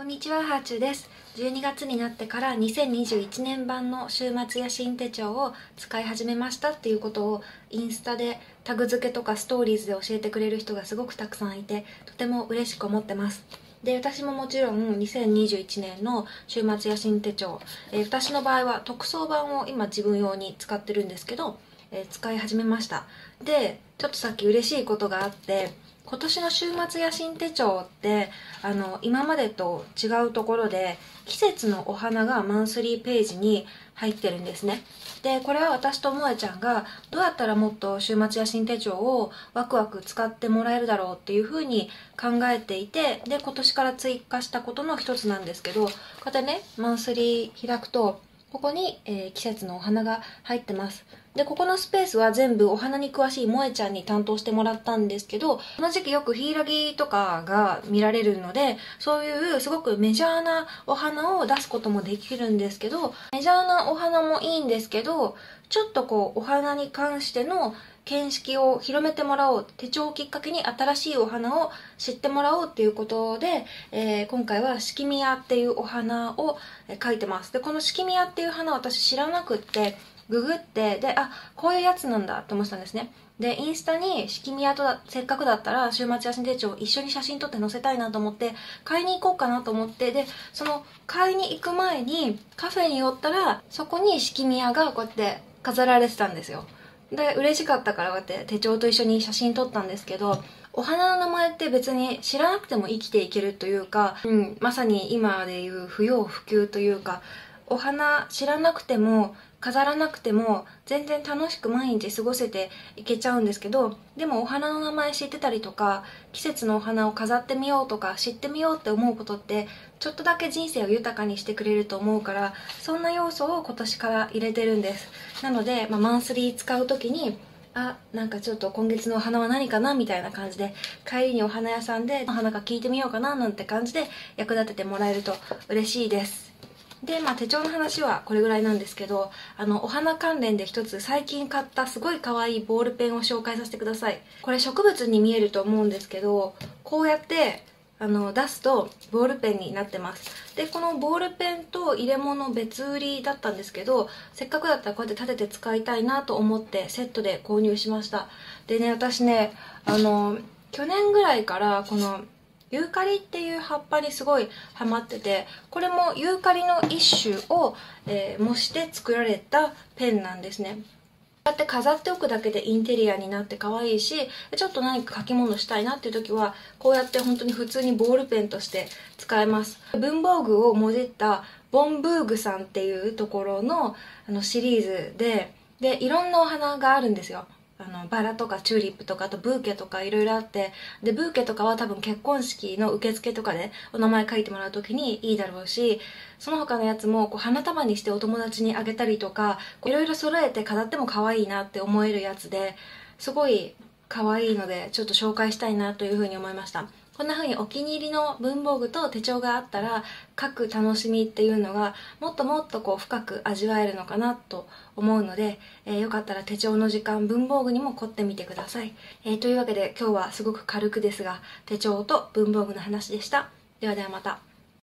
こんにちは、ハーチューです。12月になってから2021年版の週末野心手帳を使い始めましたっていうことをインスタでタグ付けとかストーリーズで教えてくれる人がすごくたくさんいてとても嬉しく思ってます。で、私ももちろん2021年の週末野心手帳、えー、私の場合は特装版を今自分用に使ってるんですけど、えー、使い始めました。で、ちょっとさっき嬉しいことがあって、今年の週末野心手帳ってあの今までと違うところで季節のお花がマンスリーページに入ってるんですね。でこれは私と萌ちゃんがどうやったらもっと週末野心手帳をワクワク使ってもらえるだろうっていうふうに考えていてで今年から追加したことの一つなんですけどこうやってねマンスリー開くとここに、えー、季節のお花が入ってます。で、ここのスペースは全部お花に詳しい萌えちゃんに担当してもらったんですけど、この時期よくヒイラギとかが見られるので、そういうすごくメジャーなお花を出すこともできるんですけど、メジャーなお花もいいんですけど、ちょっとこう、お花に関しての見識を広めてもらおう手帳をきっかけに新しいお花を知ってもらおうっていうことで、えー、今回はシキミヤっていうお花を描いてますでこのシキミヤっていう花私知らなくってググってであこういうやつなんだって思ってたんですねでインスタに式宮とせっかくだったら週末写真手帳一緒に写真撮って載せたいなと思って買いに行こうかなと思ってでその買いに行く前にカフェに寄ったらそこに式宮がこうやって飾られてたんですよで嬉しかったからこうやって手帳と一緒に写真撮ったんですけどお花の名前って別に知らなくても生きていけるというか、うん、まさに今でいう不要不急というかお花知らなくても飾らなくても全然楽しく毎日過ごせていけちゃうんですけどでもお花の名前知ってたりとか季節のお花を飾ってみようとか知ってみようって思うことってちょっとだけ人生を豊かにしてくれると思うからそんな要素を今年から入れてるんです。なので、まあ、マンスリー使う時にあなんかちょっと今月のお花は何かな？みたいな感じで帰りにお花屋さんでお花か聞いてみようかな？なんて感じで役立ててもらえると嬉しいです。で、まあ、手帳の話はこれぐらいなんですけどあのお花関連で一つ最近買ったすごい可愛いボールペンを紹介させてください。これ植物に見えると思うんですけどこうやってあの出すとボールペンになってます。でこのボールペンと入れ物別売りだったんですけどせっかくだったらこうやって立てて使いたいなと思ってセットで購入しました。でね私ねあの去年ぐらいからこのユーカリっていう葉っぱにすごいハマっててこれもユーカリの一種を、えー、模して作られたペンなんですね。こうやって飾っておくだけでインテリアになって可愛いしちょっと何か書き物したいなっていう時はこうやって本当に普通にボールペンとして使えます。文房具をもじったボンブーグさんっていうところのあのシリーズででいろんなお花があるんですよ。あのバラとかチューリップとかあとブーケとかいろいろあってでブーケとかは多分結婚式の受付とかでお名前書いてもらう時にいいだろうしその他のやつもこう花束にしてお友達にあげたりとかいろいろ揃えて飾っても可愛いなって思えるやつですごい可愛いのでちょっと紹介したいなというふうに思いました。こんな風にお気に入りの文房具と手帳があったら書く楽しみっていうのがもっともっとこう深く味わえるのかなと思うので、えー、よかったら手帳の時間文房具にも凝ってみてください、えー、というわけで今日はすごく軽くですが手帳と文房具の話でした。ではではまた。